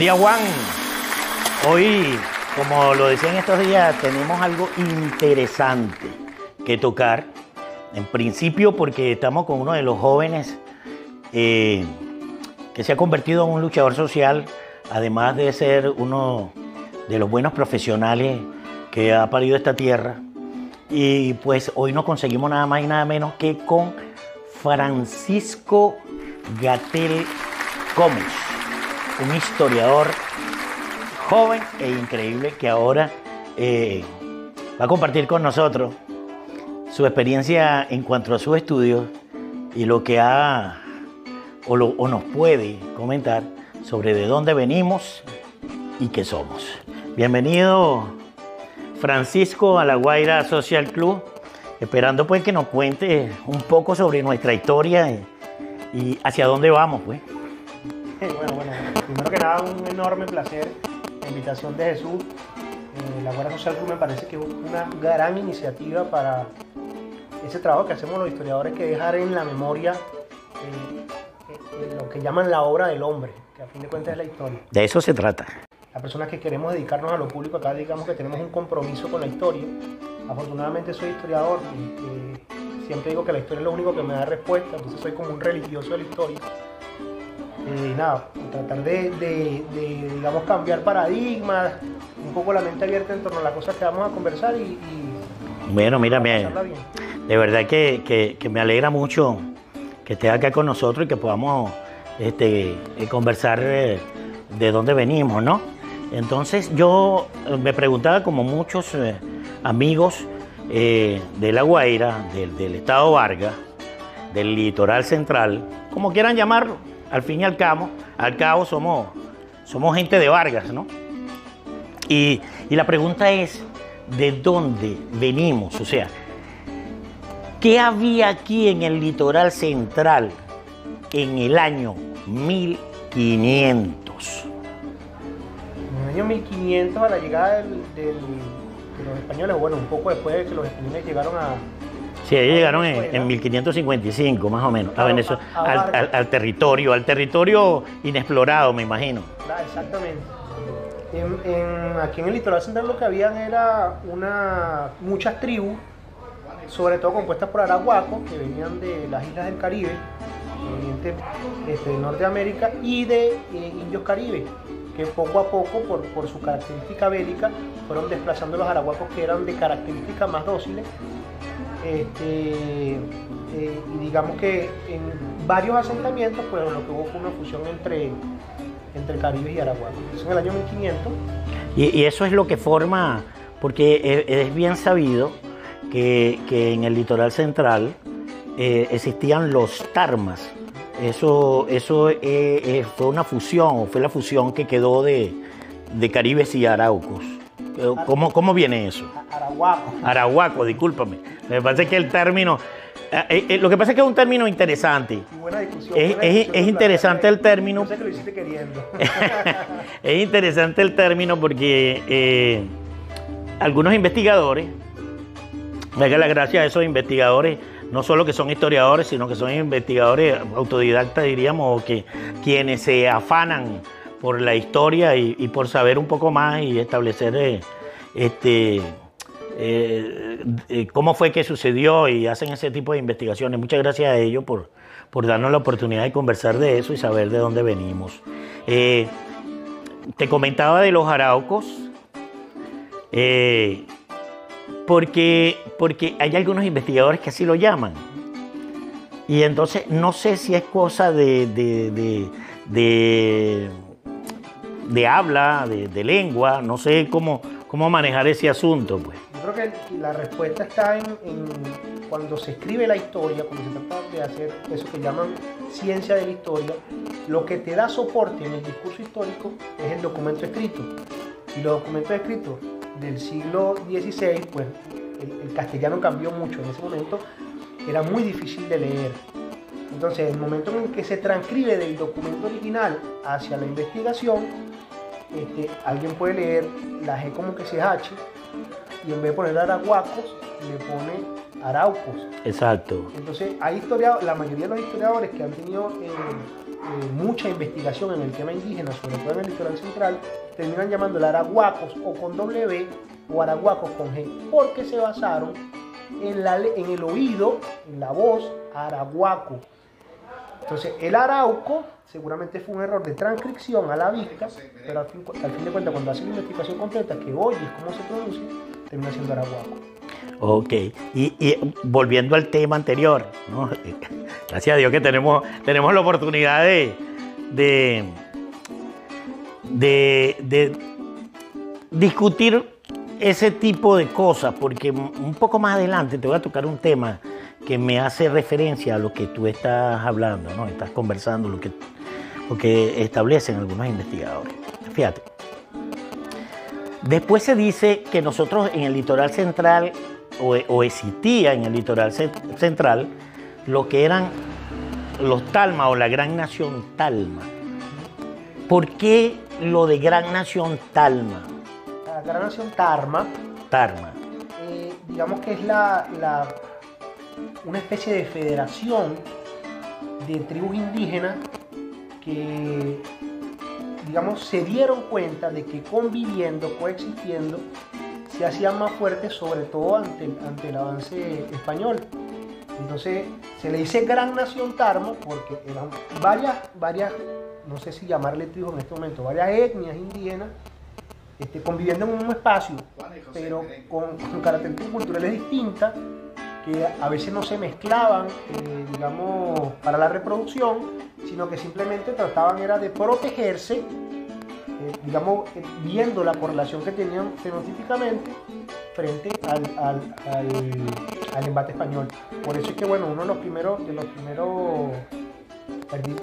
Día, Juan. Hoy, como lo decía en estos días, tenemos algo interesante que tocar. En principio, porque estamos con uno de los jóvenes eh, que se ha convertido en un luchador social, además de ser uno de los buenos profesionales que ha parido esta tierra. Y pues hoy nos conseguimos nada más y nada menos que con Francisco Gatel Gómez, un historiador joven e increíble que ahora eh, va a compartir con nosotros su experiencia en cuanto a sus estudios y lo que ha o, o nos puede comentar sobre de dónde venimos y qué somos. Bienvenido Francisco a la Guaira Social Club, esperando pues que nos cuente un poco sobre nuestra historia y, hacia dónde vamos pues. Primero que nada un enorme placer la invitación de Jesús. Eh, la Guardia Social Club me parece que es una gran iniciativa para ese trabajo que hacemos los historiadores, que dejar en la memoria eh, eh, lo que llaman la obra del hombre, que a fin de cuentas es la historia. De eso se trata. Las personas que queremos dedicarnos a lo público, acá digamos que tenemos un compromiso con la historia. Afortunadamente soy historiador y siempre digo que la historia es lo único que me da respuesta, entonces soy como un religioso de la historia. Eh, y nada, tratar de, de- de, digamos, cambiar paradigmas, un poco la mente abierta en torno a las cosas que vamos a conversar y, y Bueno, mira, me, de verdad que, que- que me alegra mucho que estés acá con nosotros y que podamos este, eh, conversar eh, de dónde venimos, ¿no? Entonces yo eh, me preguntaba como muchos amigos eh, de La Guaira, del, del estado Vargas, del litoral central, como quieran llamarlo, al fin y al cabo, al cabo somos, somos gente de Vargas, ¿no? Y, y la pregunta es, ¿de dónde venimos? O sea, ¿qué había aquí en el litoral central en el año 1500? En el año 1500, a la llegada de los españoles, bueno, un poco después de que los españoles llegaron a, Sí, ellos llegaron en, Venezuela. en 1555, más o menos, a Venezuela, al, Vargas. al- al territorio, al territorio inexplorado, me imagino. Exactamente. En- en- aquí en el litoral central lo que habían era una, muchas tribus, sobre todo compuestas por arahuacos, que venían de las islas del Caribe, provenientes este, de América, y de eh, indios caribes, que poco a poco, por, por su característica bélica, fueron desplazando los arahuacos que eran de características más dóciles. Este, eh, y digamos que en varios asentamientos, pues lo que hubo fue una fusión entre, entre caribes y arahuacos. Eso en el año 1500. Y, y eso es lo que forma, porque es, es bien sabido que, que en el litoral central eh, existían los tarmas. Eso, eso eh, fue una fusión, fue la fusión que quedó de, de caribes y araucos. Eh, ¿Cómo, ¿Cómo viene eso? Arahuaco. Arahuaco, discúlpame. Me parece que el término. eh, eh, lo que pasa es que es un término interesante. Buena discusión. Es- buena es- discusión es de interesante el término. Yo sé que lo hiciste queriendo. es interesante el término porque eh, algunos investigadores, me da la gracia a esos investigadores, no solo que son historiadores, sino que son investigadores autodidactas, diríamos, o que quienes se afanan por la historia y, y por saber un poco más y establecer este, eh, eh, cómo fue que sucedió y hacen ese tipo de investigaciones. Muchas gracias a ellos por, por darnos la oportunidad de conversar de eso y saber de dónde venimos. Eh, te comentaba de los araucos, porque, porque hay algunos investigadores que así lo llaman. Y entonces no sé si es cosa de, de, de, de- habla, de lengua, no sé cómo, cómo manejar ese asunto. Pues. Que la respuesta está en, en cuando se escribe la historia, cuando se trata de hacer eso que llaman ciencia de la historia, lo que te da soporte en el discurso histórico es el documento escrito. Y los documentos escritos del siglo XVI, pues el, el castellano cambió mucho en ese momento, era muy difícil de leer. Entonces, el momento en que se transcribe del documento original hacia la investigación, este, alguien puede leer la G como que se es H y en vez de poner arahuacos, le pone araucos. Exacto. Entonces, hay historiadores, la mayoría de los historiadores que han tenido eh, eh, mucha investigación en el tema indígena, sobre todo en el litoral central, terminan llamándola arahuacos o con W o arahuacos con G, porque se basaron en, la, en el oído, en la voz, arahuaco. Entonces, el arauco seguramente fue un error de transcripción a la vista, pero al fin, al fin de cuentas, cuando hace la investigación completa, que oyes cómo se produce, termina siendo arahuaco. Ok, y, y volviendo al tema anterior, ¿no? gracias a Dios que tenemos, tenemos la oportunidad de, de, de, de discutir ese tipo de cosas, porque un poco más adelante te voy a tocar un tema que me hace referencia a lo que tú estás hablando, ¿no? estás conversando, lo que, lo que establecen algunos investigadores. Fíjate. Después se dice que nosotros en el litoral central, o, o existía en el litoral central, lo que eran los Talma o la Gran Nación Talma. ¿Por qué lo de Gran Nación Talma? La Gran Nación Tarma, Tarma. eh, digamos que es la, la- una especie de federación de tribus indígenas que, digamos, se dieron cuenta de que conviviendo, coexistiendo, se hacían más fuertes, sobre todo ante, el- ante el avance español. Entonces se le dice Gran Nación Tarma porque eran varias, varias, no sé si llamarle tribus en este momento, varias etnias indígenas este, conviviendo en un mismo espacio, pero con, con características culturales distintas que a veces no se mezclaban, eh, digamos, para la reproducción, sino que simplemente trataban era de protegerse, eh, digamos, viendo la correlación que tenían fenotípicamente frente al, al- al- al embate español. Por eso es que, bueno, uno de los primeros, de los primeros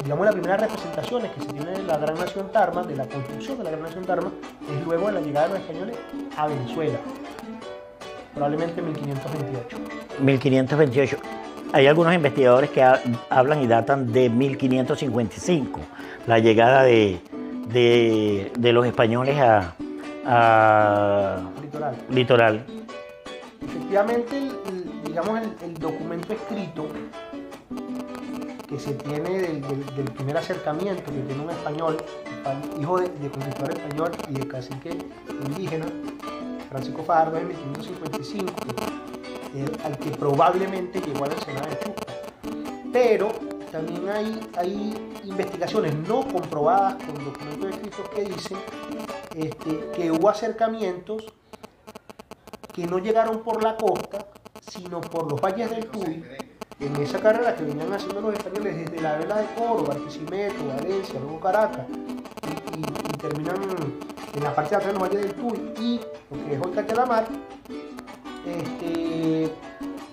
digamos, las primeras representaciones que se tiene de la Gran Nación Tarma, de la construcción de la Gran Nación Tarma, es luego de la llegada de los españoles a Venezuela, probablemente en 1528. 1528. Hay algunos investigadores que ha- hablan y datan de 1555, la llegada de, de- de los españoles a, a Litoral. litoral. Efectivamente, el- el- digamos, el, el documento escrito que se tiene del, del- del primer acercamiento que tiene un español, hijo de, de conquistador español y de cacique indígena, Francisco Fajardo en 1555, que- eh, al que probablemente llegó a la Ensenada de Chusca. Pero también hay, hay investigaciones no comprobadas con documentos escritos que dicen este, que hubo acercamientos que no llegaron por la costa, sino por los valles del Tuy, en esa carrera que venían haciendo los españoles desde la vela de Córdoba, Barquisimeto, Valencia, luego Caracas, y terminan en la parte de atrás de los valles del Tuy y lo que es hoy Cachalamar, este,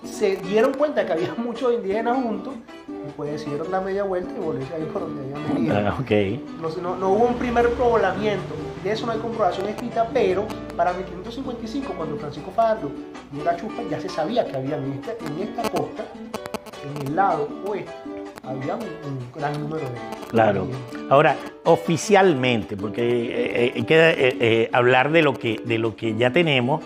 se dieron cuenta que había muchos indígenas juntos y pues se dieron la media vuelta y volverse ahí por donde habían venido. Ah, ok. No, no- no hubo un primer poblamiento, de eso no hay comprobación escrita, pero para 1555, cuando Francisco Fajardo llega a Chupa, ya se sabía que había en esta, en esta costa, en el lado oeste, había un, un gran número de. Claro. Ahora, oficialmente, porque eh, eh, hay que eh, eh, hablar de lo, que, de lo que ya tenemos,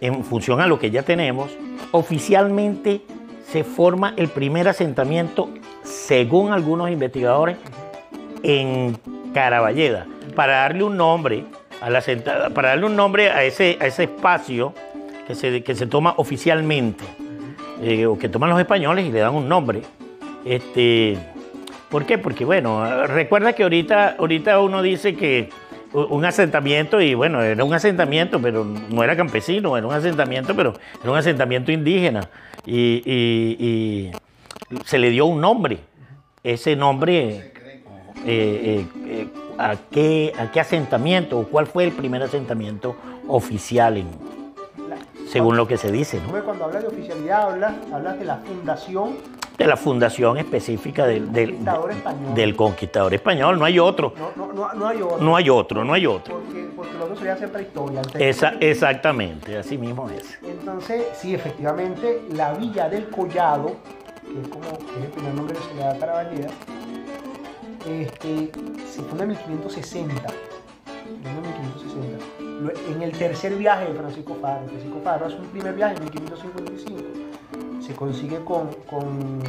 en función a lo que ya tenemos, oficialmente se forma el primer asentamiento, según algunos investigadores, en Caraballeda, para darle un nombre a la para darle un nombre a ese, a ese espacio que se, que se toma oficialmente, eh, o que toman los españoles y le dan un nombre. Este, ¿Por qué? Porque, bueno, recuerda que ahorita, ahorita uno dice que un asentamiento, y bueno, era un asentamiento, pero no era campesino, era un asentamiento, pero era un asentamiento indígena. Y, se le dio un nombre. Ese nombre, eh, eh, eh, ¿a, qué, ¿a qué asentamiento o cuál fue el primer asentamiento oficial, en- según lo que se dice, ¿no? Cuando hablas de oficialidad, hablas, hablas de la fundación, de la fundación específica del, del- Conquistador español. del conquistador español. No hay otro. no, no, no, no hay otro. No hay otro, no hay otro. Porque, porque lo otro sería hacer prehistoria. antes de- Esa, exactamente, así mismo es. Entonces, sí, efectivamente, la villa del Collado, que es como que es el primer nombre que se le da a Caraballeda, este, se funda en 1560. en 1560. Lo- En el tercer viaje de Francisco Fajardo, Francisco Fajardo hace un primer viaje en 1555, se consigue con, con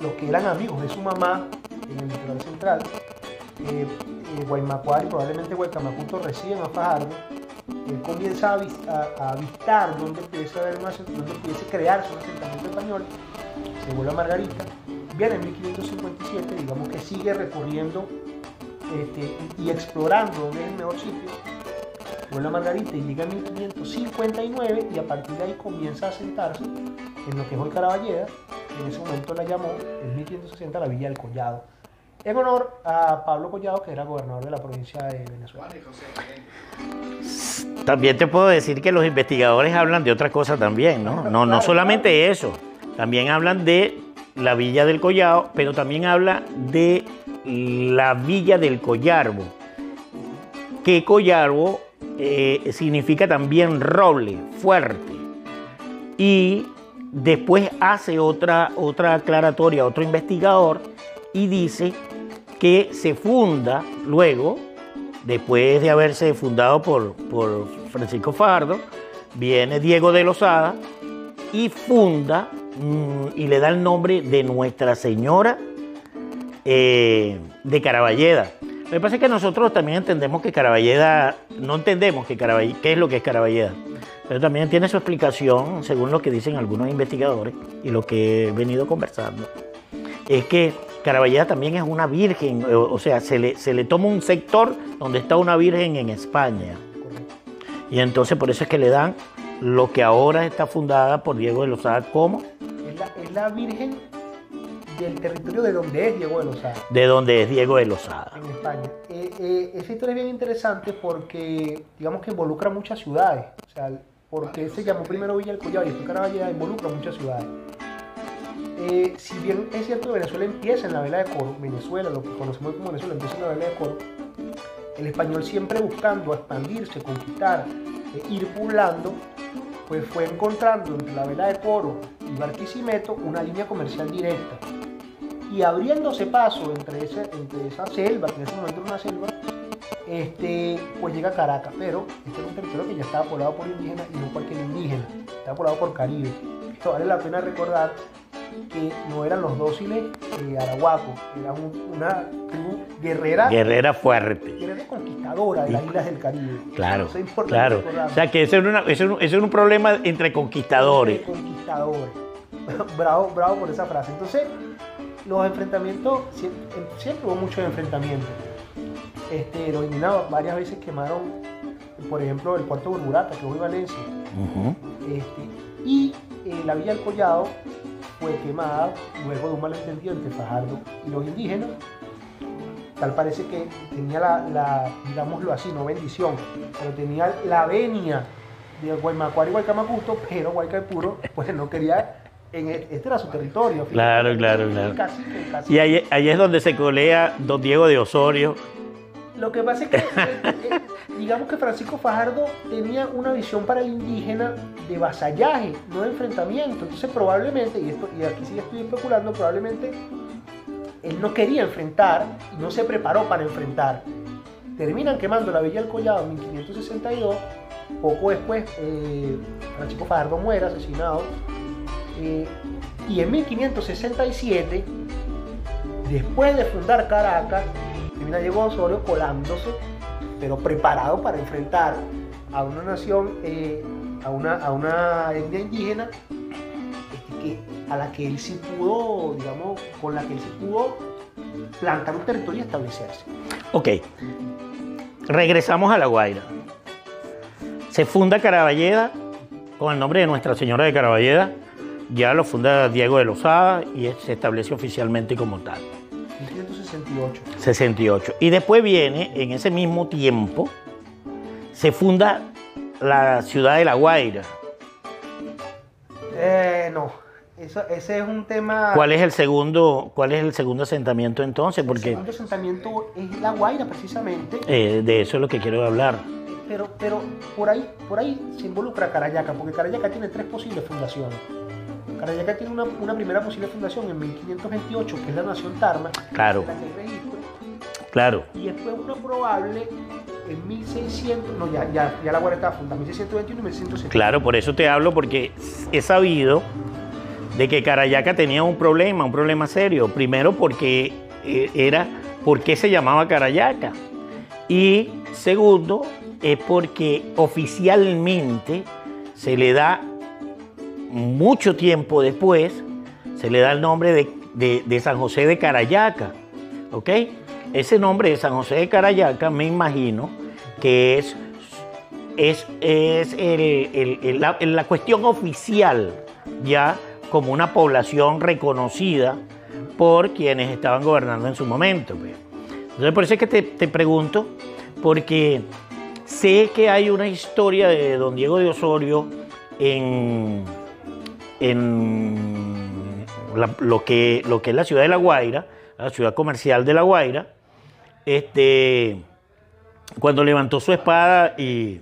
los que eran amigos de su mamá en el litoral central. Eh, eh, Guaymacuari, probablemente Guaycamacuto reciben a Fajardo. Él comienza a, a- a avistar donde pudiese, haber una, donde pudiese crearse un asentamiento español. Se vuelve a Margarita. Viene en 1557, digamos que sigue recorriendo este, y explorando dónde es el mejor sitio. Vuelve a Margarita y llega en 1559 y a partir de ahí comienza a asentarse en lo que es hoy Caraballeda. En ese momento la llamó, en 1560, la Villa del Collado. En honor a Pablo Collado, que era gobernador de la provincia de Venezuela. También te puedo decir que los investigadores hablan de otra cosa también, ¿no? No, no solamente eso, también hablan de la Villa del Collado, pero también habla de la Villa del Collarbo, que Collarbo eh, significa también roble, fuerte. Y después hace otra, otra aclaratoria, otro investigador, y dice que se funda luego, después de haberse fundado por, por Francisco Fardo, viene Diego de Lozada y funda mm, y le da el nombre de Nuestra Señora eh, de Caraballeda. Lo que pasa es que nosotros también entendemos que Caraballeda, no entendemos que Caraballeda, qué es lo que es Caraballeda, pero también tiene su explicación, según lo que dicen algunos investigadores y lo que he venido conversando, es que Caraballeda también es una virgen, o, sea, se le, se le toma un sector donde está una virgen en España. Correcto. Y entonces por eso es que le dan lo que ahora está fundada por Diego de Lozada como Es la, es la Virgen del territorio de donde es Diego de Lozada. de donde es Diego de Lozada. en España. Eh, eh, esa historia es bien interesante porque, digamos que involucra muchas ciudades. O sea, porque se llamó primero Villa del Collado y después Caraballeda, involucra muchas ciudades. Eh, si bien es cierto que Venezuela empieza en la vela de coro, Venezuela, lo que conocemos como Venezuela, empieza en la vela de coro, el español siempre buscando expandirse, conquistar, eh, ir poblando, pues fue encontrando entre la vela de coro y Barquisimeto una línea comercial directa y abriéndose paso entre, ese, entre esa selva, que en ese momento era una selva, este, pues llega a Caracas, pero este era un territorio que ya estaba poblado por indígenas y no cualquier indígena, estaba poblado por Caribe. Esto vale la pena recordar que no eran los dóciles eh, arahuacos, era un- una tribu guerrera, Guerrera fuerte. guerrera conquistadora de las islas del Caribe. Claro, Eso es importante claro. O sea que ese era, una- ese era un- era un problema entre conquistadores. De conquistadores. bravo, bravo por esa frase. Entonces, los enfrentamientos, siempre, siempre hubo muchos enfrentamientos. Este, los indígenas varias veces quemaron, por ejemplo, el puerto de Burburata, que hoy Valencia. Este, y eh, la Villa del Collado fue quemada luego de un malentendido entre Fajardo y los indígenas. Tal parece que tenía la, la, digámoslo así, no bendición, pero tenía la venia de Guaymacuari y Guaycamacuto, pero Guaycaipuro pues no quería, en e- este era su territorio. Claro, claro, claro. El cacique, el cacique. Y ahí, ahí es donde se colea don Diego de Osorio. Lo que pasa es que, eh, digamos que Francisco Fajardo tenía una visión para el indígena de vasallaje, no de enfrentamiento. Entonces probablemente, y, esto, y aquí sí estoy especulando, probablemente él no quería enfrentar y no se preparó para enfrentar. Terminan quemando la Villa del Collado en 1562. Poco después, eh, Francisco Fajardo muere asesinado. Eh, y en 1567, después de fundar Caracas, termina Diego Osorio colándose, pero preparado para enfrentar a una nación, eh, a, una, a una etnia indígena este, a la que él sí pudo, digamos, con la que él sí pudo plantar un territorio y establecerse. Ok. Regresamos a La Guaira. Se funda Caraballeda con el nombre de Nuestra Señora de Caraballeda. Ya lo funda Diego de Lozada y se establece oficialmente como tal. 1568. 68. Y después viene, en ese mismo tiempo, se funda la ciudad de La Guaira. Eh, no, eso, ese es un tema... ¿Cuál es el segundo, cuál es el segundo asentamiento entonces? El Porque segundo asentamiento es La Guaira, precisamente. eh, de eso es lo que quiero hablar. Pero, pero por, ahí, por ahí se involucra Carayaca, porque Carayaca tiene tres posibles fundaciones. Carayaca tiene una, una primera posible fundación en 1528, que es la nación Tarma, Claro. la que registro, Claro. y después una probable en 1600, no, ya, ya, ya la Guardia estaba fundada, 1621 y 1670. Claro, por eso te hablo, porque he sabido de que Carayaca tenía un problema, un problema serio. Primero porque eh, era, ¿por qué se llamaba Carayaca? Y segundo, es porque oficialmente se le da mucho tiempo después, se le da el nombre de, de San José de Carayaca. ¿Ok? Ese nombre de San José de Carayaca me imagino que es es, es la, cuestión oficial ya como una población reconocida por quienes estaban gobernando en su momento. Pues. Entonces por eso es que te, pregunto, porque sé que hay una historia de don Diego de Osorio en, en lo, que, lo que es la ciudad de La Guaira, la ciudad comercial de La Guaira, este, cuando levantó su espada y,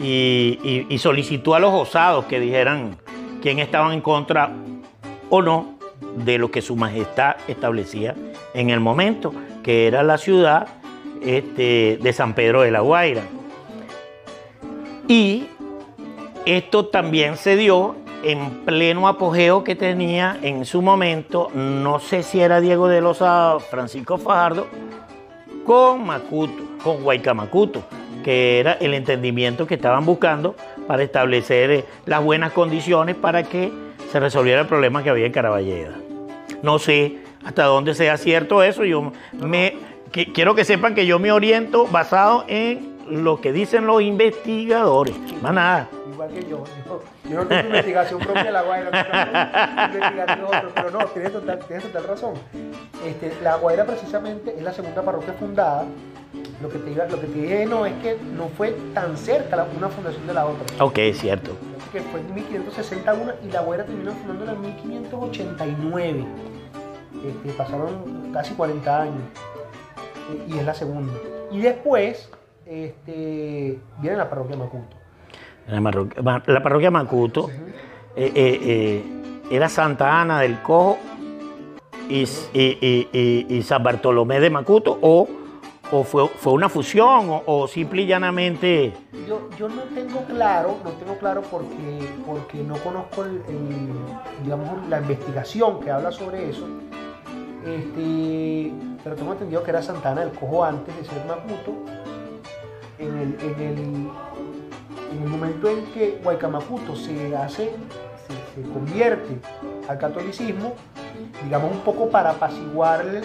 y, solicitó a los osados que dijeran quién estaban en contra o no de lo que su majestad establecía en el momento, que era la ciudad este, de San Pedro de la Guaira. Y esto también se dio en pleno apogeo que tenía en su momento, no sé si era Diego de los Francisco Fajardo, con Macuto, con Guaycamacuto que era el entendimiento que estaban buscando para establecer eh, las buenas condiciones para que se resolviera el problema que había en Caraballeda. No sé hasta dónde sea cierto eso, yo me quiero que sepan que yo me oriento basado en lo que dicen los investigadores, más nada. Igual que yo, yo, no tengo investigación propia de la Guaira, investigación otro, pero no, tienes total, tienes total razón. Este, la Guaira precisamente es la segunda parroquia fundada lo que te, lo que te dije no es que no fue tan cerca una fundación de la otra. Ok, cierto. Que fue en 1561 y la Guaira terminó fundando en 1589. Este, pasaron casi 40 años eh, y es la segunda. Y después este, viene la parroquia Macuto. La parroquia, Macuto eh, eh, era Santa Ana del Cojo y, y San Bartolomé de Macuto o o fue, fue una fusión o, o simple y llanamente... Yo, yo, no tengo claro, no tengo claro porque, porque no conozco el, digamos, la investigación que habla sobre eso, este, pero tengo entendido que era Santana el Cojo antes de ser Maputo. En el, en el, en el momento en que Guaycamaputo se hace, se, se convierte al catolicismo, digamos un poco para apaciguar el,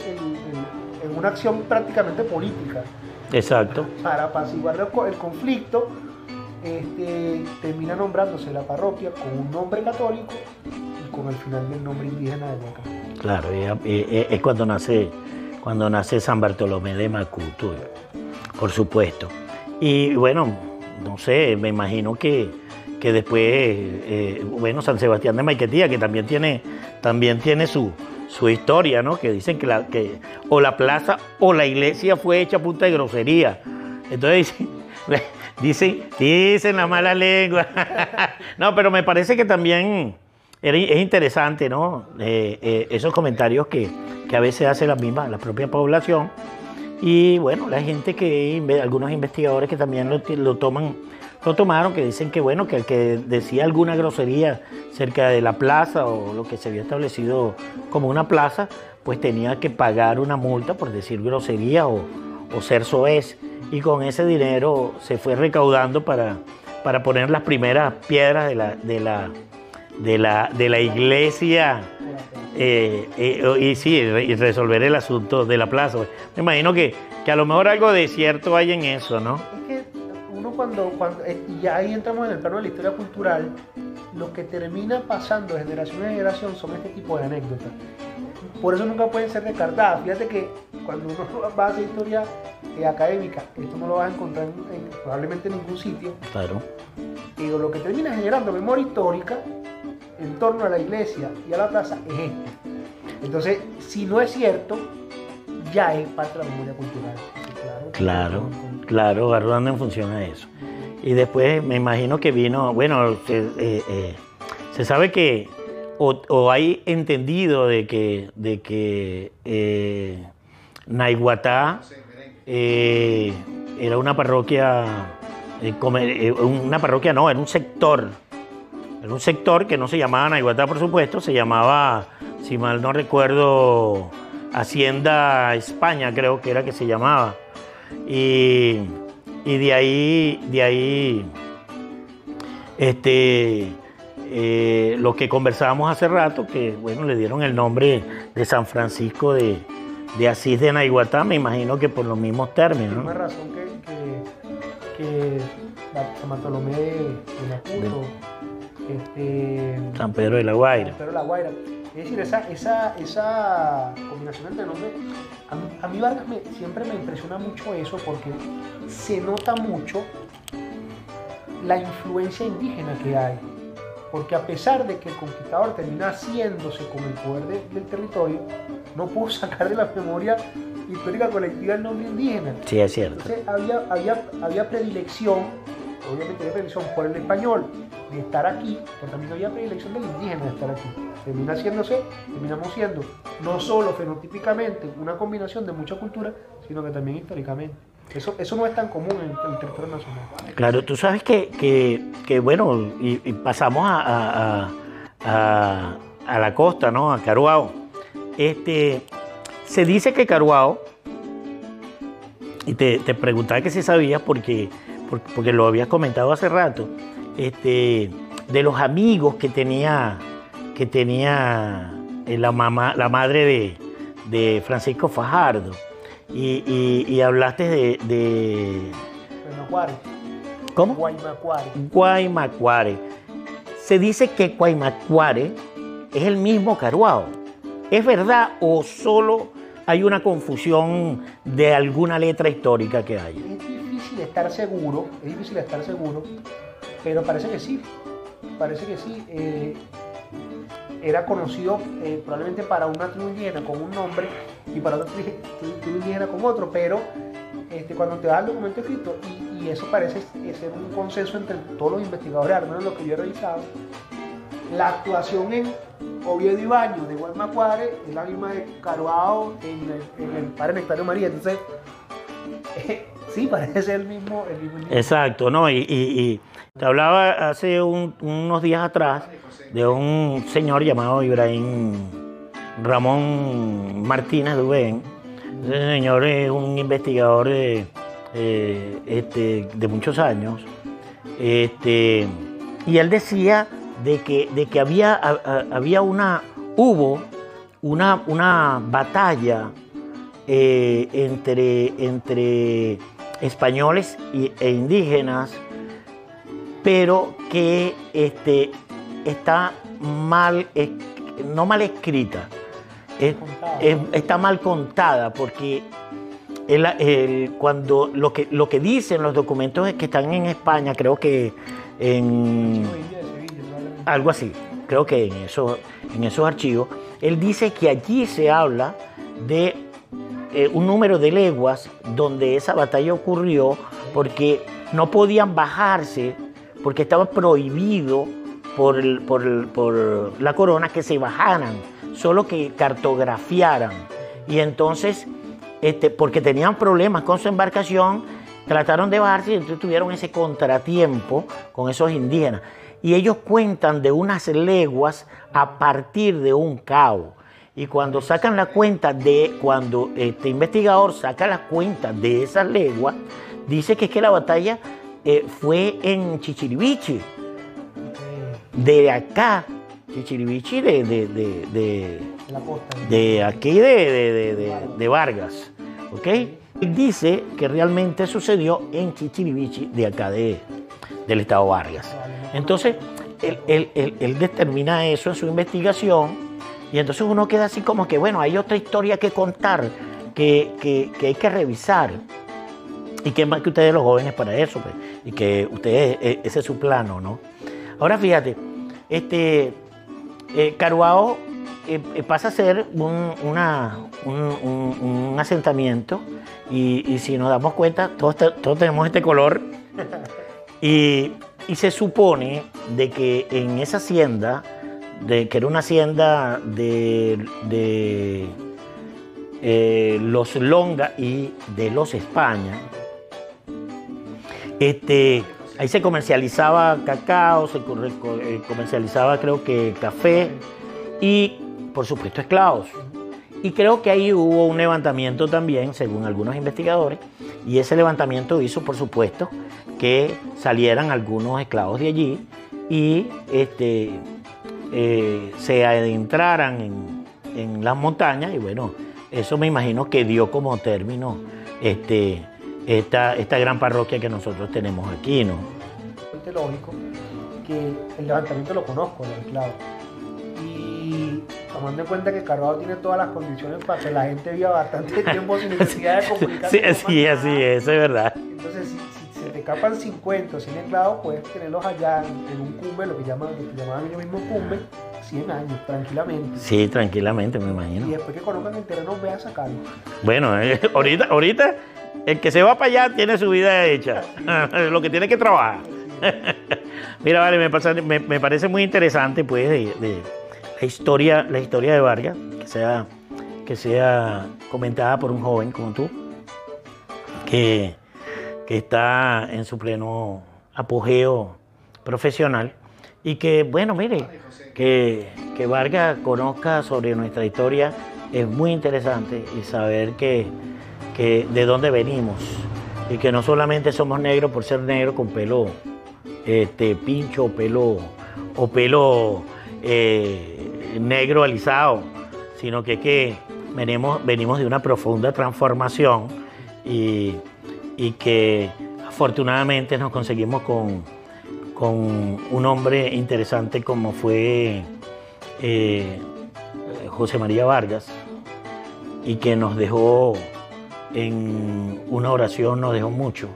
en una acción prácticamente política. Exacto. Para apaciguar el conflicto, este, termina nombrándose la parroquia con un nombre católico y con el final del nombre indígena de Boca. Claro, es cuando nace, cuando nace San Bartolomé de Macuto, por supuesto. Y bueno, no sé, me imagino que, que después, eh, bueno, San Sebastián de Maiquetía, que también tiene, también tiene su, su historia, ¿no? Que dicen que, la, que o la plaza o la iglesia fue hecha a punta de grosería. Entonces dicen, dicen, la mala lengua. no, pero me parece que también es interesante, ¿no? Eh, eh, esos comentarios que, a veces hace la misma, la propia población. Y bueno, la gente que, algunos investigadores que también lo, toman lo tomaron, que dicen que bueno, que el que decía alguna grosería cerca de la plaza o lo que se había establecido como una plaza, pues tenía que pagar una multa por decir grosería o, ser soez. Y con ese dinero se fue recaudando para, para poner las primeras piedras de la, de la, de la, de la iglesia eh, eh, y sí, y resolver el asunto de la plaza. Me imagino que, que a lo mejor algo de cierto hay en eso, ¿no? cuando, cuando eh, y ya ahí entramos en el plano de la historia cultural, lo que termina pasando de generación en generación son este tipo de anécdotas. Por eso nunca pueden ser descartadas. Fíjate que cuando uno va a hacer historia eh, académica, esto no lo vas a encontrar en, probablemente en ningún sitio. Claro. Pero lo que termina generando memoria histórica en torno a la iglesia y a la plaza es esto. Entonces, si no es cierto, ya es parte de la memoria cultural. Claro, claro, claro en función a eso. Y después me imagino que vino, bueno, se, eh, eh, sabe que, o, hay entendido de que, de que eh, Naiguatá era una parroquia, una parroquia no, era un sector, en un sector que no se llamaba Naiguatá, por supuesto, se llamaba, si mal no recuerdo, Hacienda España, creo que era que se llamaba. Y, y de ahí, de ahí, este, eh, lo que conversábamos hace rato, que bueno, le dieron el nombre de San Francisco de, de Asís de Naiguatá, me imagino que por los mismos términos. La razón que, que, que San Bartolomé de Maputo, este, San Pedro de la Guaira. San Pedro de la Guaira. Es decir, esa, esa, esa combinación entre nombres, a mí, a mí Vargas me, siempre me impresiona mucho eso porque se nota mucho la influencia indígena que hay. Porque a pesar de que el conquistador termina haciéndose con el poder de- del territorio, no pudo sacar de la memoria histórica colectiva el nombre indígena. Sí, es cierto. Entonces había, había, había predilección, obviamente había predilección por el español de estar aquí, pero también había predilección del indígena de estar aquí. Termina haciéndose, terminamos siendo no solo fenotípicamente una combinación de mucha cultura, sino que también históricamente. Eso, eso no es tan común en el territorio nacional. Claro, tú sabes que, que- que, bueno, y, pasamos a, a- la costa, ¿no? A Caruao. Este, se dice que Caruao, y te, te preguntaba que si sabías porque, por- porque lo habías comentado hace rato, este, de los amigos que tenía, que tenía eh, la, mamá, la madre de, de Francisco Fajardo. Y, y- y hablaste de- de Guaymacuare, ¿Cómo? Guaymacuare. Guaymacuare. Se dice que Guaymacuare es el mismo Caruao. ¿Es verdad o solo hay una confusión de alguna letra histórica que haya? Estar seguro, es difícil estar seguro, pero parece que sí. Parece que sí. eh, era conocido eh, probablemente para una tribu indígena con un nombre y para otra tri- tri- tribu indígena con otro, pero este, cuando te da el documento escrito, y, y eso parece ser un consenso entre todos los investigadores, al menos lo que yo he revisado, la actuación en Oviedo y Baño de Guaymacuare es la misma de Caruao en el, en el Padre Nectario María. Entonces, sí, parece el mismo. El mismo. Exacto, ¿no? Y, te hablaba hace un- unos días atrás de un señor llamado Ibrahim Ramón Martínez Dubén. Ese señor es un investigador de, eh, este, de muchos años. Este, y él decía de que, de que había, había una, hubo una, una batalla eh, entre, entre españoles y- e indígenas, pero que este, está mal, es- no mal escrita, es- es- está mal contada, porque el- el- cuando lo que, lo que dicen los documentos que están en España, creo que en algo así, creo que en, eso, en esos archivos, él dice que allí se habla de eh, un número de leguas donde esa batalla ocurrió porque no podían bajarse, porque estaba prohibido por, por por la corona que se bajaran, solo que cartografiaran. Y entonces, este, porque tenían problemas con su embarcación, trataron de bajarse y entonces tuvieron ese contratiempo con esos indígenas. Y ellos cuentan de unas leguas a partir de un cabo. Y cuando sacan la cuenta de, cuando este investigador saca la cuenta de esas leguas, dice que es que la batalla eh, fue en Chichiribichi, Eh, de acá, Chichiribichi de, de, de- de- de aquí de, de- de- de- de Vargas, ¿ok? Él dice que realmente sucedió en Chichiribichi de acá de, del estado Vargas. Entonces, él, él- él- él determina eso en su investigación y entonces uno queda así como que, bueno, hay otra historia que contar, que, que- que hay que revisar. Y que más que ustedes los jóvenes para eso, pues, y que ustedes, eh, ese es su plano, ¿no? Ahora fíjate, este, eh, Caruao eh, eh, pasa a ser un, un- un- asentamiento y, y si nos damos cuenta, todos, todos tenemos este color y, y se supone de que en esa hacienda, de, que era una hacienda de, de, eh, los Longa y de los España, este, ahí se comercializaba cacao, se eh, comercializaba creo que café y por supuesto esclavos. Y creo que ahí hubo un levantamiento también, según algunos investigadores, y ese levantamiento hizo, por supuesto, que salieran algunos esclavos de allí y este, eh, se adentraran en, las montañas y bueno, eso me imagino que dio como término este, esta, esta gran parroquia que nosotros tenemos aquí, ¿no? Es lógico que el levantamiento lo conozco, el esclavo. Y tomando en cuenta que Carvajal tiene todas las condiciones para que la gente viva bastante tiempo sin necesidad de comunicarse. Sí, sí, así es, es verdad. Entonces, escapan 50 o 100 esclavos, puedes tenerlos allá en, un cumbe, lo que llaman, lo que llamaban ellos mismos cumbe, 100 años, tranquilamente. Sí, tranquilamente, me imagino. Y después que conozcan el terreno, ve a sacarlo. Bueno, eh, ahorita, ahorita, el que se va para allá tiene su vida hecha. lo que tiene que trabajar. Mira, vale, me, me, parece muy interesante, pues, de la historia, la historia de Vargas, que sea, que sea comentada por un joven como tú, que, que está en su pleno apogeo profesional y que, bueno, mire, que, que Vargas conozca sobre nuestra historia es muy interesante y saber que, que de dónde venimos y que no solamente somos negros por ser negros con pelo este, pincho pelo, o pelo eh, negro alisado, sino que, que venimos, venimos de una profunda transformación y, que afortunadamente nos conseguimos con, con un hombre interesante como fue eh, José María Vargas y que nos dejó en una oración, nos dejó mucho.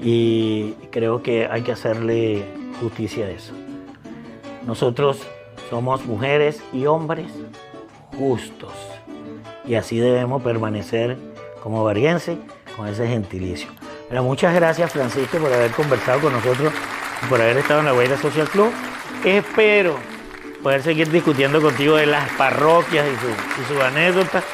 Y creo que hay que hacerle justicia a eso. Nosotros somos mujeres y hombres justos. Y así debemos permanecer como varguense con ese gentilicio. Pero muchas gracias Francisco por haber conversado con nosotros y por haber estado en la Guaira Social Club. Espero poder seguir discutiendo contigo de las parroquias y sus anécdotas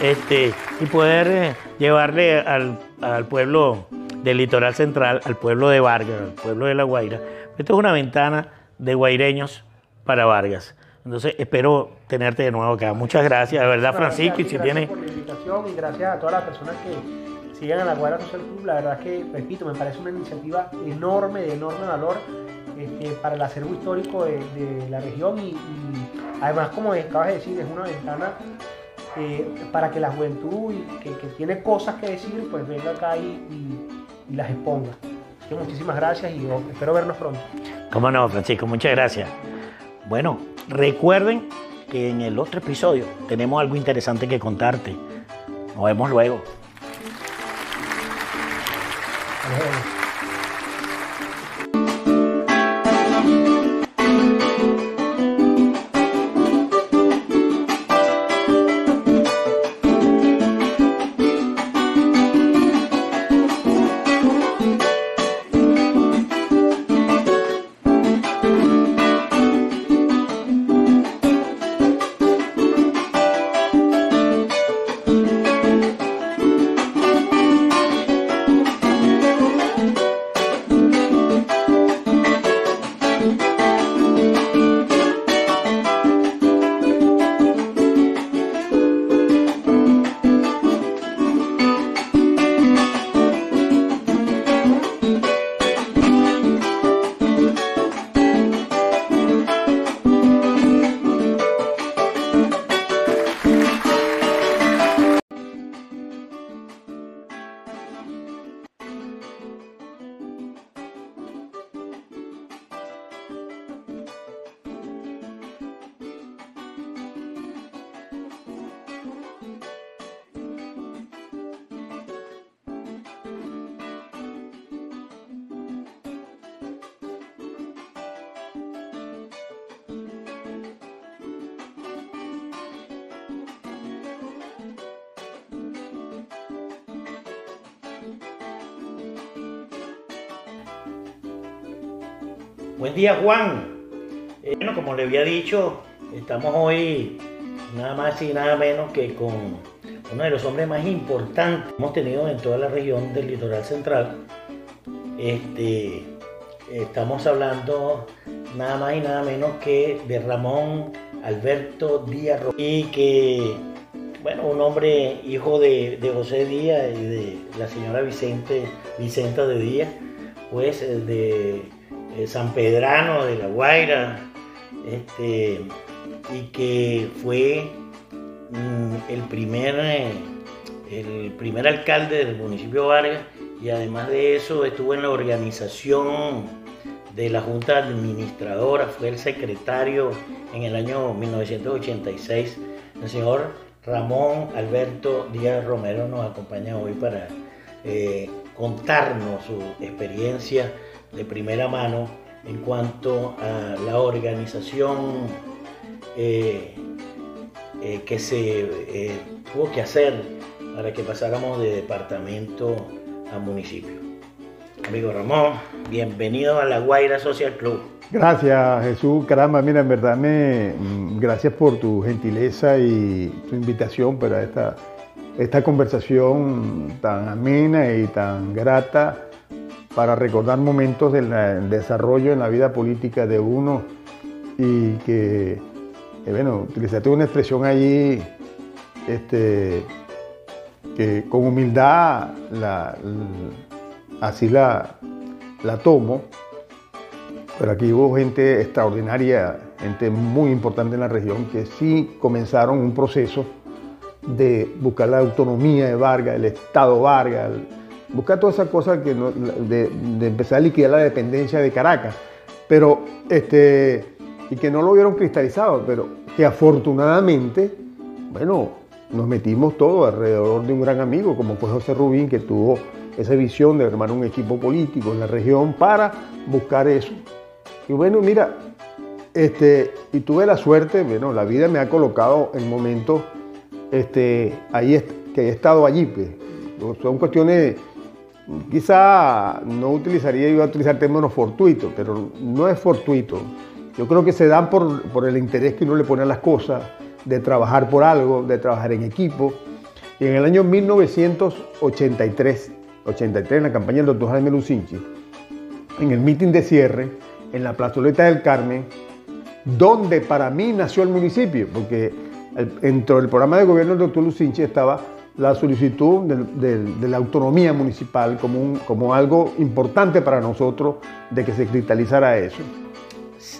este, y poder eh, llevarle al, al, pueblo del litoral central, al pueblo de Vargas, al pueblo de La Guaira. Esto es una ventana de guaireños para Vargas. Entonces espero tenerte de nuevo acá. Muchas gracias, de verdad, Francisco. y si tiene... por la invitación y gracias a todas las personas que siguen a la Guardia Social Club. La verdad es que, repito, me parece una iniciativa enorme, de enorme valor este, para el acervo histórico de, la región y, además, como acabas de decir, es una ventana eh, para que la juventud que, tiene cosas que decir, pues venga acá y, las exponga. Así que muchísimas gracias y espero vernos pronto. Cómo no, Francisco, muchas gracias. Bueno, recuerden que en el otro episodio tenemos algo interesante que contarte. Nos vemos luego. Hello. Día, Juan. Eh, bueno, como le había dicho, estamos hoy nada más y nada menos que con uno de los hombres más importantes que hemos tenido en toda la región del litoral central. Este, estamos hablando nada más y nada menos que de Ramón Alberto Díaz y que, bueno, un hombre hijo de, José Díaz y de la señora Vicente, Vicenta de Díaz, pues de, San Pedrano de La Guaira, este, y que fue mm, el primer, el primer alcalde del municipio Vargas y además de eso estuvo en la organización de la Junta Administradora, fue el secretario en el año 1986. El señor Ramón Alberto Díaz Romero nos acompaña hoy para eh, contarnos su experiencia de primera mano en cuanto a la organización eh, eh, que se tuvo que hacer para que pasáramos de departamento a municipio. Amigo Ramón, bienvenido a la Guaira Social Club. Gracias Jesús, caramba, mira, en verdad me mm, gracias por tu gentileza y tu invitación para esta, esta conversación tan amena y tan grata para recordar momentos del desarrollo en la vida política de uno y que, eh, bueno, utilizaste una expresión allí, este, que con humildad así la, la tomo, pero aquí hubo gente extraordinaria, gente muy importante en la región, que sí comenzaron un proceso de buscar la autonomía de Vargas, el Estado Vargas, buscar todas esas cosas que de, empezar a liquidar la dependencia de Caracas, pero este, y que no lo vieron cristalizado, pero que afortunadamente, bueno, nos metimos todos alrededor de un gran amigo como fue José Rubín, que tuvo esa visión de armar un equipo político en la región para buscar eso. Y bueno, mira, este, y tuve la suerte, bueno, la vida me ha colocado en momentos este, ahí que he estado allí. Pues. Son cuestiones, quizá no utilizaría, iba a utilizar términos fortuitos, pero no es fortuito. Yo creo que se dan por, el interés que uno le pone a las cosas, de trabajar por algo, de trabajar en equipo. Y en el año 1983 83, en la campaña del doctor Jaime Lucinchi, en el mitin de cierre, en la plazoleta del Carmen, donde para mí nació el municipio, porque dentro del programa de gobierno del doctor Lucinchi estaba la solicitud de, la autonomía municipal como, como algo importante para nosotros de que se cristalizara eso.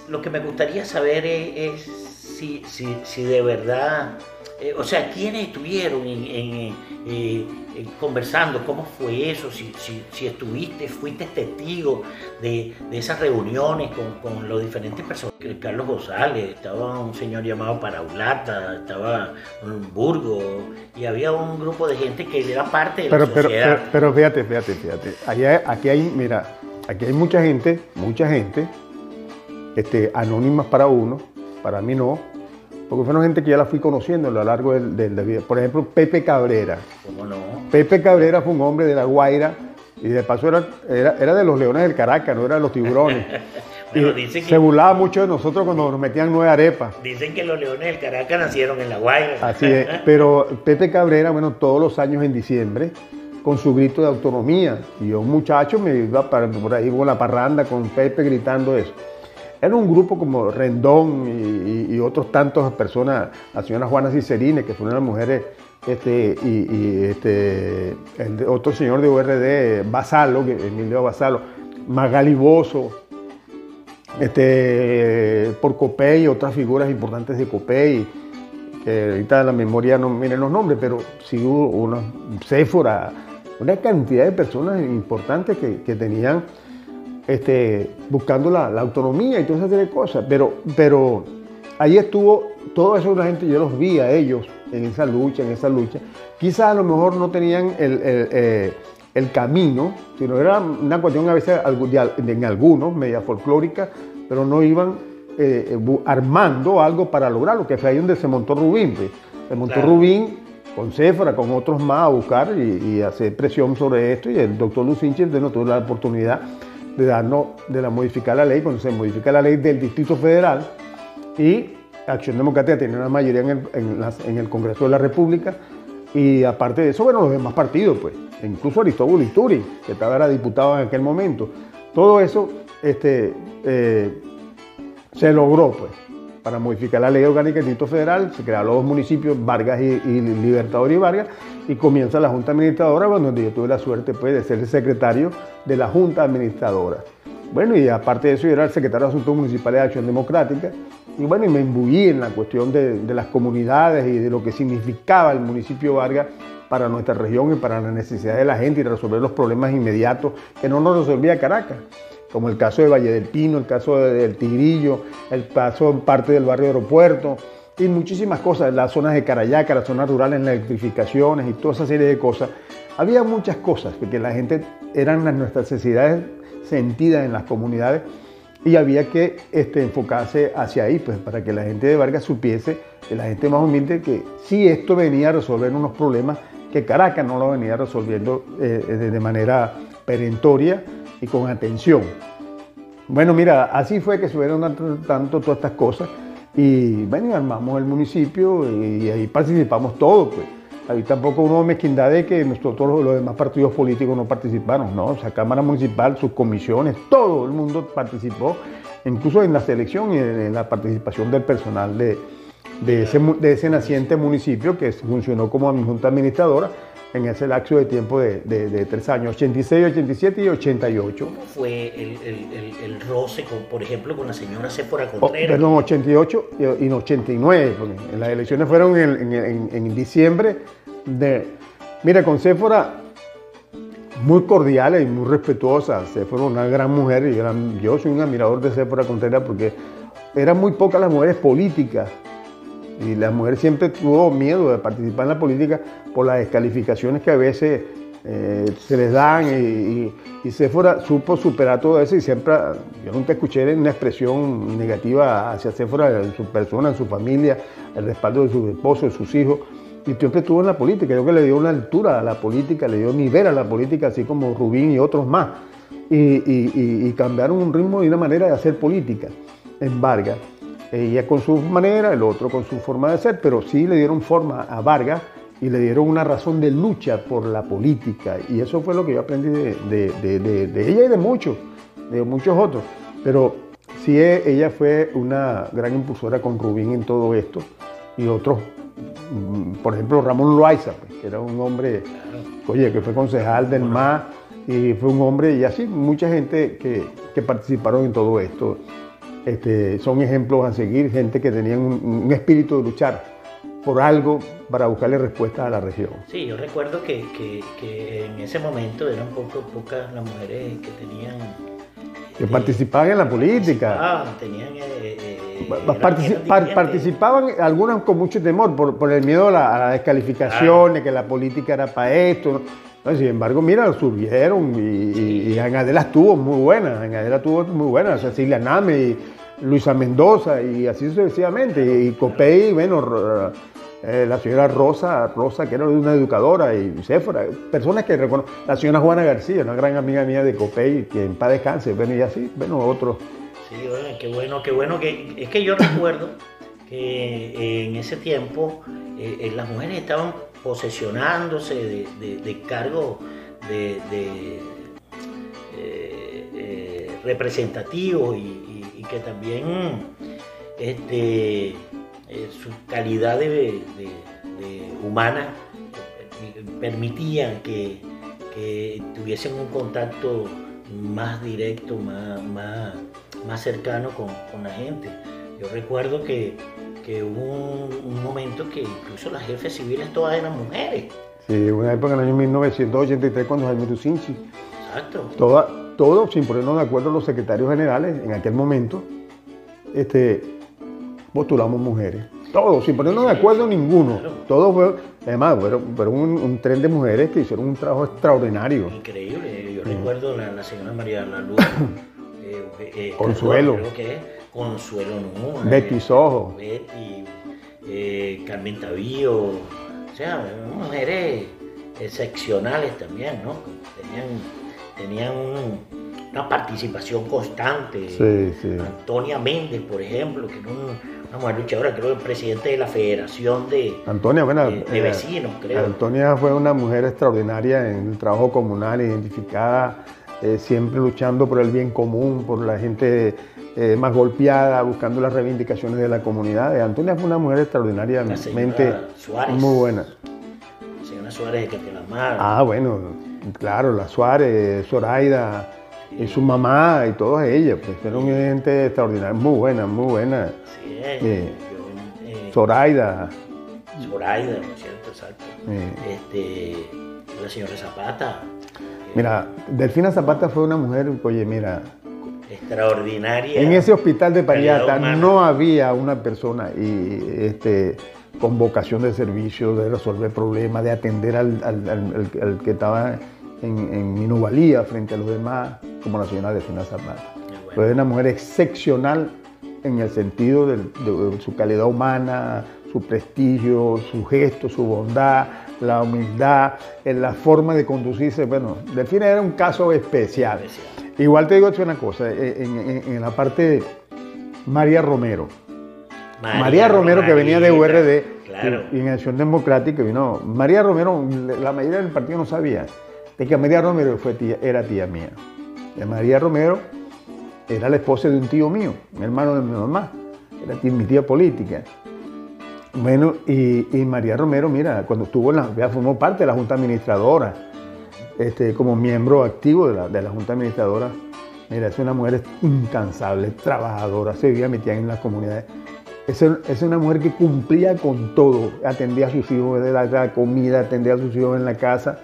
Lo que me gustaría saber es, si de verdad eh, o sea, ¿quiénes estuvieron conversando? ¿Cómo fue eso? Si, estuviste, fuiste testigo de, esas reuniones con, los diferentes personas. Carlos González, estaba un señor llamado Paraulata, estaba un Burgo, y había un grupo de gente que era parte de la sociedad. Pero, pero, fíjate, fíjate, fíjate. aquí hay, mira, aquí hay mucha gente, mucha gente, este, anónimas para uno, para mí no, porque fueron gente que ya la fui conociendo a lo largo de la vida. Por ejemplo, Pepe Cabrera. ¿Cómo no? Pepe Cabrera fue un hombre de La Guaira y de paso era, era, de los leones del Caracas, no era de los tiburones. Se burlaba mucho de nosotros cuando nos metían nueve arepas. Dicen que los leones del Caracas nacieron en La Guaira. Así es, pero Pepe Cabrera, bueno, todos los años en diciembre, con su grito de autonomía. Y yo, un muchacho, me iba para, por ahí con la parranda, con Pepe gritando eso. Era un grupo como Rendón y, otros tantos personas, la señora Juana Cicerine, que fue una de las mujeres, este, y, este, otro señor de URD, Basalo, Emilio Basalo, Magali Bozo, este, por Copey, otras figuras importantes de Copey, que ahorita la memoria no miren los nombres, pero sí hubo una Céfora, una cantidad de personas importantes que tenían este, buscando la, autonomía y toda esa serie de cosas. Pero, pero ahí estuvo, toda esa gente, yo los vi a ellos en esa lucha, en esa lucha. Quizás a lo mejor no tenían el, eh, camino, sino era una cuestión a veces en algunos, media folclórica, pero no iban eh, eh, armando algo para lograrlo, que fue ahí donde se montó Rubín. Pues. Se montó Rubín con Cefra, con otros más a buscar y, hacer presión sobre esto y el doctor Lucinchi no tuvo la oportunidad de darnos, de la modificar la ley, cuando se modifica la ley del Distrito Federal y Acción Democrática tiene una mayoría en el, en, el Congreso de la República, Y aparte de eso, bueno, los demás partidos, pues, incluso Aristóbulo Isturi, que estaba era diputado en aquel momento. Todo eso este, eh, se logró, pues, para modificar la ley orgánica del Distrito Federal, se crearon los municipios, Vargas y, Libertador y Vargas, y comienza la Junta Administradora, donde yo tuve la suerte pues, de ser el secretario de la Junta Administradora. Bueno, y aparte de eso, yo era el secretario de Asuntos Municipales de Acción Democrática, y bueno, y me imbuí en la cuestión de, de las comunidades y de lo que significaba el municipio Vargas para nuestra región y para la necesidad de la gente y resolver los problemas inmediatos que no nos resolvía Caracas como el caso de Valle del Pino, el caso del Tigrillo, el caso en parte del barrio aeropuerto y muchísimas cosas, las zonas de Carayaca, las zonas rurales, las electrificaciones y toda esa serie de cosas. Había muchas cosas que la gente eran nuestras necesidades sentidas en las comunidades y había que este, enfocarse hacia ahí, pues para que la gente de Vargas supiese, que la gente más humilde, que sí esto venía a resolver unos problemas que Caracas no lo venía resolviendo eh, de manera perentoria y con atención. Bueno, mira, así fue que se fueron tanto todas estas cosas y bueno, armamos el municipio y ahí participamos todos. Pues. Ahí tampoco hubo mezquindad de que nosotros los demás partidos políticos no participaron, ¿no? O Cámara Municipal, sus comisiones, todo el mundo participó, incluso en la selección y en la participación del personal de, de, ese, de ese naciente municipio que funcionó como junta administradora en ese lapso de tiempo de, de, tres años, 86, 87 y 88. ¿Cómo fue el, el, el, roce, con, por ejemplo, con la señora Céfora oh, Contreras? Oh, perdón, 88 y, 89, porque las elecciones fueron en, en, en, diciembre de... Mira, con Céfora muy cordiales y muy respetuosas. Céfora una gran mujer y yo soy un admirador de Céfora Contreras porque eran muy pocas las mujeres políticas y la mujer siempre tuvo miedo de participar en la política por las descalificaciones que a veces eh, se les dan y, y, Sephora supo superar todo eso y siempre, yo nunca escuché una expresión negativa hacia Sephora en su persona, en su familia, el respaldo de su esposo, de sus hijos. Y siempre estuvo en la política, yo creo que le dio una altura a la política, le dio nivel a la política, así como Rubín y otros más. Y, y cambiaron un ritmo y una manera de hacer política en Vargas ella con su manera, el otro con su forma de ser, pero sí le dieron forma a Vargas y le dieron una razón de lucha por la política. Y eso fue lo que yo aprendí de, ella y de muchos, de muchos otros. Pero sí, ella fue una gran impulsora con Rubín en todo esto y otros, mm, por ejemplo, Ramón Loaiza, pues, que era un hombre, oye, que fue concejal del MA y fue un hombre, y así mucha gente que, que participaron en todo esto. Este, son ejemplos a seguir, gente que tenían un, espíritu de luchar por algo para buscarle respuesta a la región. Sí, yo recuerdo que, que, en ese momento eran poco, pocas las mujeres que tenían... Que participaban en la política. tenían... Eh, eh, participaban algunas con mucho temor por, por el miedo a la, a descalificación, de que la política era para esto. sin embargo, mira, surgieron y, y, Adela estuvo muy buena, Adela estuvo muy buena, Cecilia Name y Luisa Mendoza y así sucesivamente. Y Copey, bueno, eh, la señora Rosa, Rosa, que era una educadora, y Céfora, personas que reconocen. La señora Juana García, una gran amiga mía de Copey, que en paz descanse, bueno, y así, bueno, otros. Sí, bueno, qué bueno, qué bueno. que Es que yo recuerdo que en ese tiempo eh, eh, las mujeres estaban posesionándose de, de, cargos de, representativos y que también este, eh, su calidad de, humana eh, permitían que, tuviesen un contacto más directo, más, más, cercano con, la gente. Yo recuerdo que, hubo un, momento que incluso las jefes civiles todas eran mujeres. Sí, una época en el año 1983 cuando Jaime Tucinchi. Exacto. Toda, todos, sin ponernos de acuerdo los secretarios generales en aquel momento, este, postulamos mujeres. Todos, sin ponernos de acuerdo ninguno. Todos fue, además, pero un, tren de mujeres que hicieron un trabajo extraordinario. Increíble. Yo recuerdo la, la señora María La Luz. Eh, eh, Consuelo. Consuelo no. Betty Sojo. Betty, eh, Carmen Tavío. O sea, mujeres excepcionales también, ¿no? Tenían tenían una participación constante. Sí, sí. Antonia Méndez, por ejemplo, que era una mujer luchadora, creo que presidente de la Federación de, Antonia, bueno, de, de eh, Vecinos, creo. Antonia fue una mujer extraordinaria en el trabajo comunal, identificada, eh, siempre luchando por el bien común, por la gente eh, más golpeada, buscando las reivindicaciones de la comunidad. Antonia fue una mujer extraordinariamente muy buena. La señora Suárez de Capelamar. Ah, bueno, claro, la Suárez, Zoraida, y su mamá y todas ellas, pues fueron gente extraordinaria, muy buena, muy buena. Sí. Yo, eh, Zoraida, Zoraida, ¿no es cierto? Exacto. Sí. Este, la señora Zapata. eh, mira, Delfina Zapata fue una mujer, oye, mira, Extraordinaria. En ese hospital de Pariata no había una persona y, este, con vocación de servicio, de resolver problemas, de atender al, al- al- al- al que estaba en, en minuvalía frente a los demás, como la señora Delfina Zapata. Bueno. Fue una mujer excepcional en el sentido de, de su calidad humana, su prestigio, su gesto, su bondad, la humildad, en la forma de conducirse. Bueno, Delfina era un caso especial. Especial. Igual te digo una cosa, eh, en, en- en la parte de María Romero. María, Romero, que venía de URD Claro. y, y en Acción Democrática vino. María Romero, la mayoría del partido no sabía de que María Romero fue tía- era tía mía. Y María Romero era la esposa de un tío mío, un hermano de mi mamá, era mi tía política. Bueno, y, y María Romero, mira, cuando estuvo en la, ya formó parte de la Junta Administradora, este, como miembro activo de la, de la Junta Administradora. Mira, es una mujer incansable, trabajadora, se vivía metida en las comunidades. Es, es una mujer que cumplía con todo, atendía a sus hijos de la, la comida, atendía a sus hijos en la casa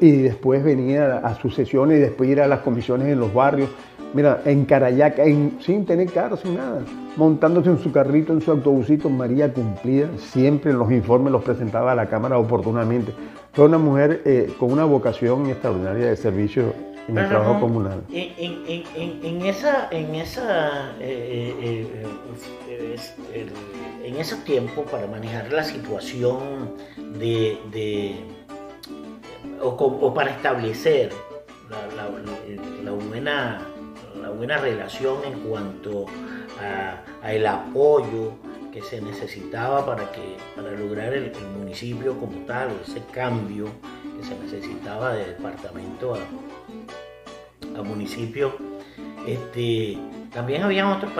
y después venía a sus sesiones y después ir a las comisiones en los barrios. Mira, en Carayaca, en- sin tener carro, sin nada, montándose en su carrito, en su autobusito, María cumplía, siempre los informes los presentaba a la Cámara oportunamente. Fue una mujer eh, con una vocación extraordinaria de servicio en el Pero, trabajo no, comunal. En, en- en- esa, en esa, eh, eh, el- en esos tiempos para manejar la situación de, de- o, para establecer la, buena, la buena relación en cuanto a, el apoyo que se necesitaba para que para lograr el, municipio como tal, ese cambio que se necesitaba de departamento a, municipio. Este, también habían otros,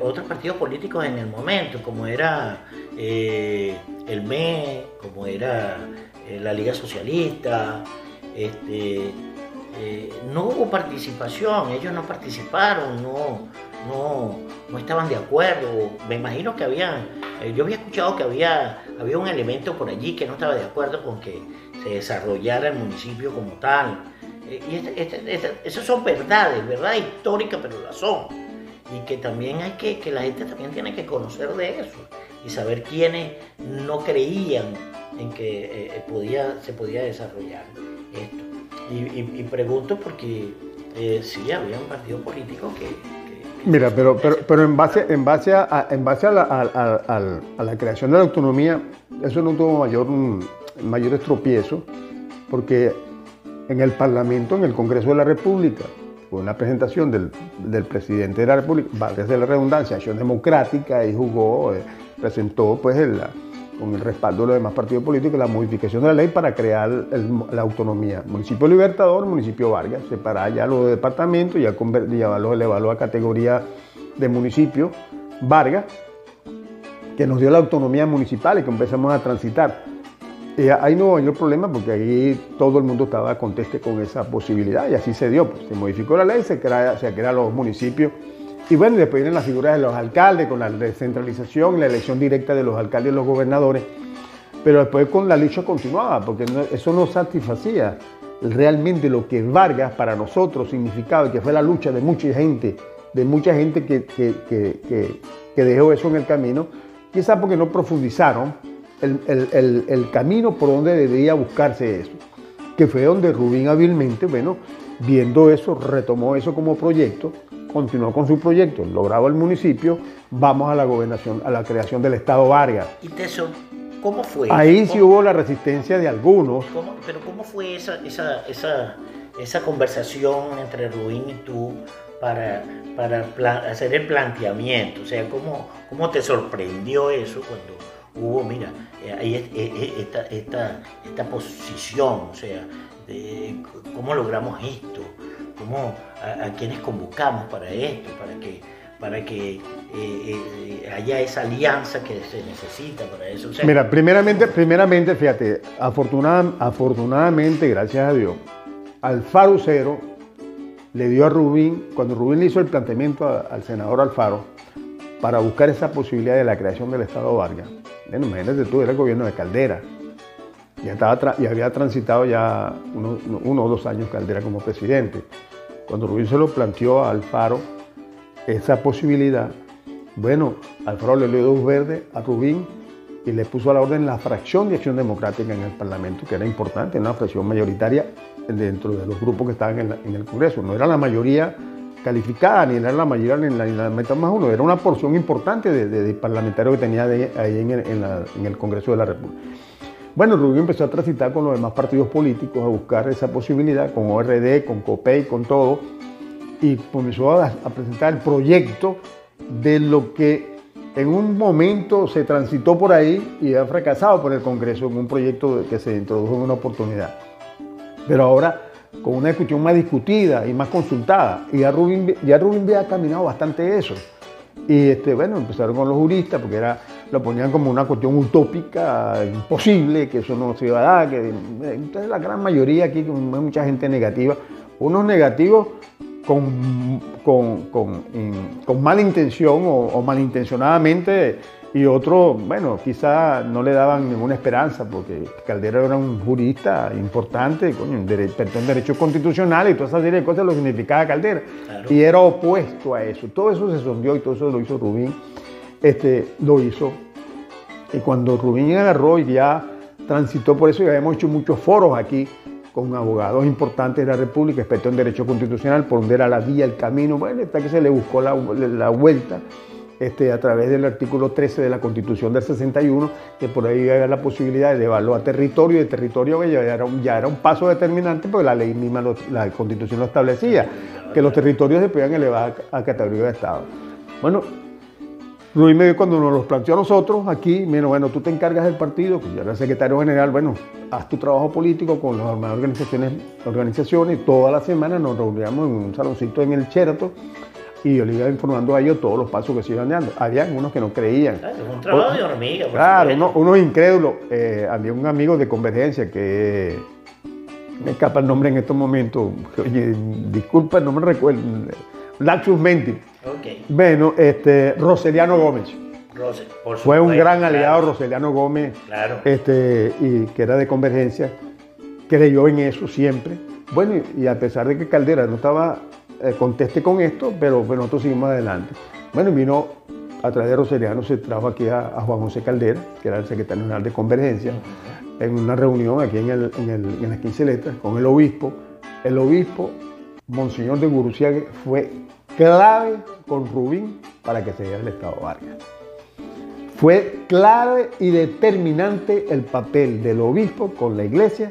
otros partidos políticos en el momento, como era eh, el ME, como era eh, la Liga Socialista. Este, eh, no hubo participación, ellos no participaron, no, no, no estaban de acuerdo. Me imagino que había, eh, yo había escuchado que había, había un elemento por allí que no estaba de acuerdo con que se desarrollara el municipio como tal. Y este- este- esas son verdades, verdades históricas, pero las son. Y que también hay que, que la gente también tiene que conocer de eso y saber quiénes no creían en que eh, eh, podía, se podía desarrollar esto. Y, y- y pregunto porque eh, sí, había un partido político que... que- que- Mira, pero, pero, pero en base, en base, a, en base a, la, a- a- al- a la creación de la autonomía, eso no tuvo mayor, mm, tropiezos, porque en el Parlamento, en el Congreso de la República, fue una presentación del, del presidente de la República, valga la redundancia, Acción Democrática, y jugó, eh, presentó pues el- con el respaldo de los demás partidos políticos la modificación de la ley para crear la autonomía. Municipio Libertador, municipio Vargas, separar ya los departamentos, ya conver- llevarlo, elevarlo a categoría de municipio Vargas, que nos dio la autonomía municipal y que empezamos a transitar. Y ahí no hubo problema porque ahí todo el mundo estaba conteste con esa posibilidad y así se dio. Pues, se modificó la ley, se crea, se crean los municipios y bueno, después vienen las figuras de los alcaldes con la descentralización, la elección directa de los alcaldes y los gobernadores. Pero después con la lucha continuaba porque eso no satisfacía realmente lo que Vargas para nosotros significaba, que fue la lucha de mucha gente, de mucha gente que, que- que- dejó eso en el camino, quizás porque no profundizaron el, el- el- el camino por donde debería buscarse eso, que fue donde Rubín hábilmente, bueno, viendo eso, retomó eso como proyecto, continuó con su proyecto, lograba el municipio, vamos a la gobernación, a la creación del Estado Vargas. Y Teso, ¿cómo fue? Ahí eso? sí ¿Cómo- hubo la resistencia de algunos, ¿Cómo- pero ¿cómo fue esa, esa, esa, esa conversación entre Rubín y tú para, para hacer el planteamiento? O sea, ¿cómo, ¿cómo te sorprendió eso cuando hubo, mira, eh, ahí esta, esta, esta posición, o sea, de cómo logramos esto, cómo, a, a quienes convocamos para esto, para que para que eh, eh, haya esa alianza que se necesita para eso. Mira, primeramente, primeramente, fíjate, afortunadamente, gracias a Dios, Alfaro Cero le dio a Rubín, cuando Rubín le hizo el planteamiento al senador Alfaro para buscar esa posibilidad de la creación del Estado Vargas. Bueno, imagínate tú, era el gobierno de Caldera. Ya, estaba y había transitado ya uno, o dos años Caldera como presidente. Cuando Rubín se lo planteó a Alfaro, esa posibilidad, bueno, Alfaro le dio dos verdes a Rubín y le puso a la orden la fracción de acción democrática en el Parlamento, que era importante, una fracción mayoritaria dentro de los grupos que estaban en, el Congreso. No era la mayoría calificada, ni era la mayoría ni la, meta más uno, era una porción importante de, parlamentarios que tenía ahí en el Congreso de la República. Bueno, Rubín empezó a transitar con los demás partidos políticos a buscar esa posibilidad, con ORD, con COPEI, con todo y comenzó a, presentar el proyecto de lo que en un momento se transitó por ahí y ha fracasado por el Congreso en un proyecto que se introdujo en una oportunidad. Pero ahora con una discusión más discutida y más consultada. Y ya Rubin, ya Rubin ha caminado bastante eso. Y este, bueno, empezaron con los juristas porque era, lo ponían como una cuestión utópica, imposible, que eso no se iba a dar. Que, entonces la gran mayoría aquí, hay mucha gente negativa, unos negativos con, con, con, con mala intención o, malintencionadamente y otros, bueno, quizá no le daban ninguna esperanza porque Caldera era un jurista importante, coño, en derecho constitucional y toda esa serie de cosas lo significaba Caldera. Y era opuesto a eso. Todo eso se sondió y todo eso lo hizo Rubín. Este, lo hizo. Y cuando Rubín agarró y ya transitó por eso, ya habíamos hecho muchos foros aquí con abogados importantes de la República, expertos en Derecho Constitucional, por donde era la vía, el camino, bueno, hasta que se le buscó la, vuelta este, a través del artículo 13 de la Constitución del 61, que por ahí había la posibilidad de llevarlo a territorio, y el territorio un, ya era un paso determinante, porque la ley misma, la Constitución lo establecía, que los territorios se podían elevar a categoría de Estado. Bueno, Luis Medio cuando nos los planteó a nosotros aquí, bueno, bueno, tú te encargas del partido, que yo era secretario general, bueno, haz tu trabajo político con las organizaciones, organizaciones, toda la semana nos reuníamos en un saloncito en el Cherato y yo le iba informando a ellos todos los pasos que se iban dando. Había unos que no creían. Claro, un trabajo de hormiga. claro, unos incrédulos. Eh, había un amigo de Convergencia que me escapa el nombre en estos momentos. Oye, disculpa, no me recuerdo. Laxus Menti bueno, este, Roseliano Gómez. Fue un gran aliado Roseliano Gómez, claro. este, y que era de convergencia, creyó en eso siempre. Bueno, y a pesar de que Caldera no estaba eh, conteste con esto, pero nosotros seguimos adelante. Bueno, vino a través de Roseliano, se trajo aquí a, Juan José Caldera, que era el secretario general de Convergencia, en una reunión aquí en, el, en, el, en las 15 letras con el obispo. El obispo, Monseñor de Guruciague, fue clave con Rubín para que se diera el Estado Vargas. Fue clave y determinante el papel del obispo con la iglesia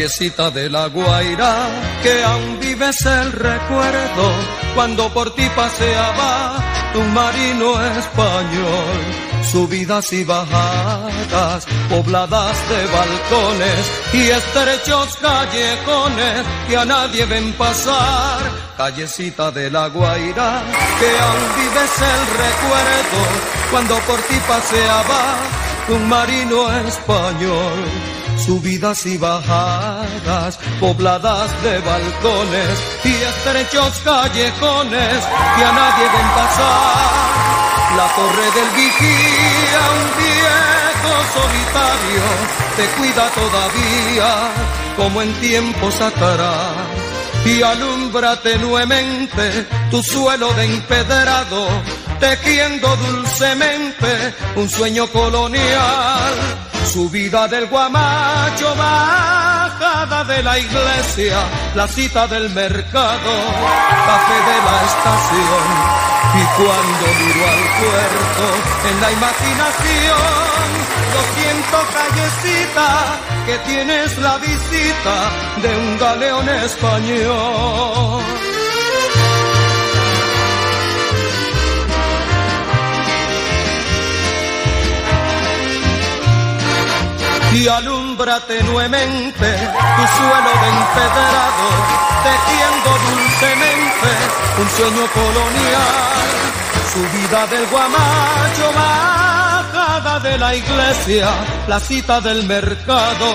callecita de la Guaira, que aún vives el recuerdo cuando por ti paseaba un marino español. Subidas y bajadas, pobladas de balcones y estrechos callejones que a nadie ven pasar. Callecita de la Guaira, que aún vives el recuerdo cuando por ti paseaba un marino español subidas y bajadas, pobladas de balcones y estrechos callejones que a nadie ven pasar. La torre del vigía, un viejo solitario, te cuida todavía como en tiempos atrás y alumbra tenuemente tu suelo de empedrado tejiendo dulcemente un sueño colonial. Subida del guamacho, bajada de la iglesia, la cita del mercado, café de la estación. Y cuando miro al puerto, en la imaginación, lo siento callecita, que tienes la visita de un galeón español. Y alumbra tenuemente tu suelo de empedrado, tejiendo dulcemente un sueño colonial. Subida del guamacho, bajada de la iglesia, la cita del mercado,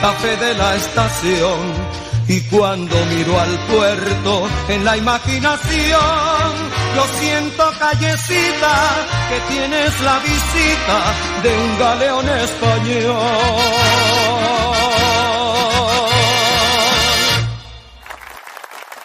café de la estación. Y cuando miro al puerto en la imaginación, lo siento, callecita, que tienes la visita de un galeón español.